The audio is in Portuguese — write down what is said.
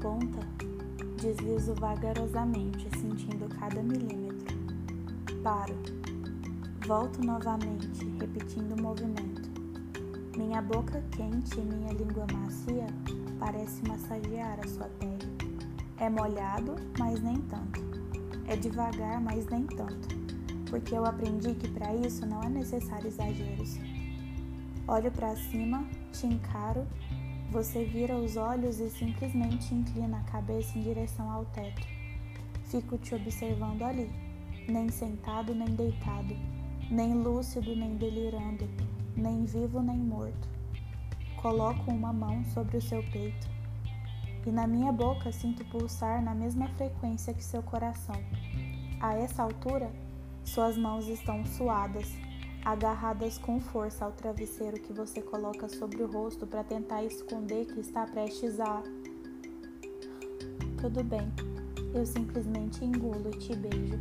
ponta, deslizo vagarosamente, sentindo cada milímetro. Paro. Volto novamente, repetindo o movimento. Minha boca quente e minha língua macia parece massagear a sua pele. É molhado, mas nem tanto. É devagar, mas nem tanto. Porque eu aprendi que para isso não é necessário exageros. Olho para cima, te encaro, você vira os olhos e simplesmente inclina a cabeça em direção ao teto. Fico te observando ali, nem sentado nem deitado, nem lúcido nem delirando, nem vivo nem morto. Coloco uma mão sobre o seu peito e na minha boca sinto pulsar na mesma frequência que seu coração. A essa altura, suas mãos estão suadas agarradas com força ao travesseiro que você coloca sobre o rosto para tentar esconder que está prestes a. Tudo bem, eu simplesmente engulo e te beijo.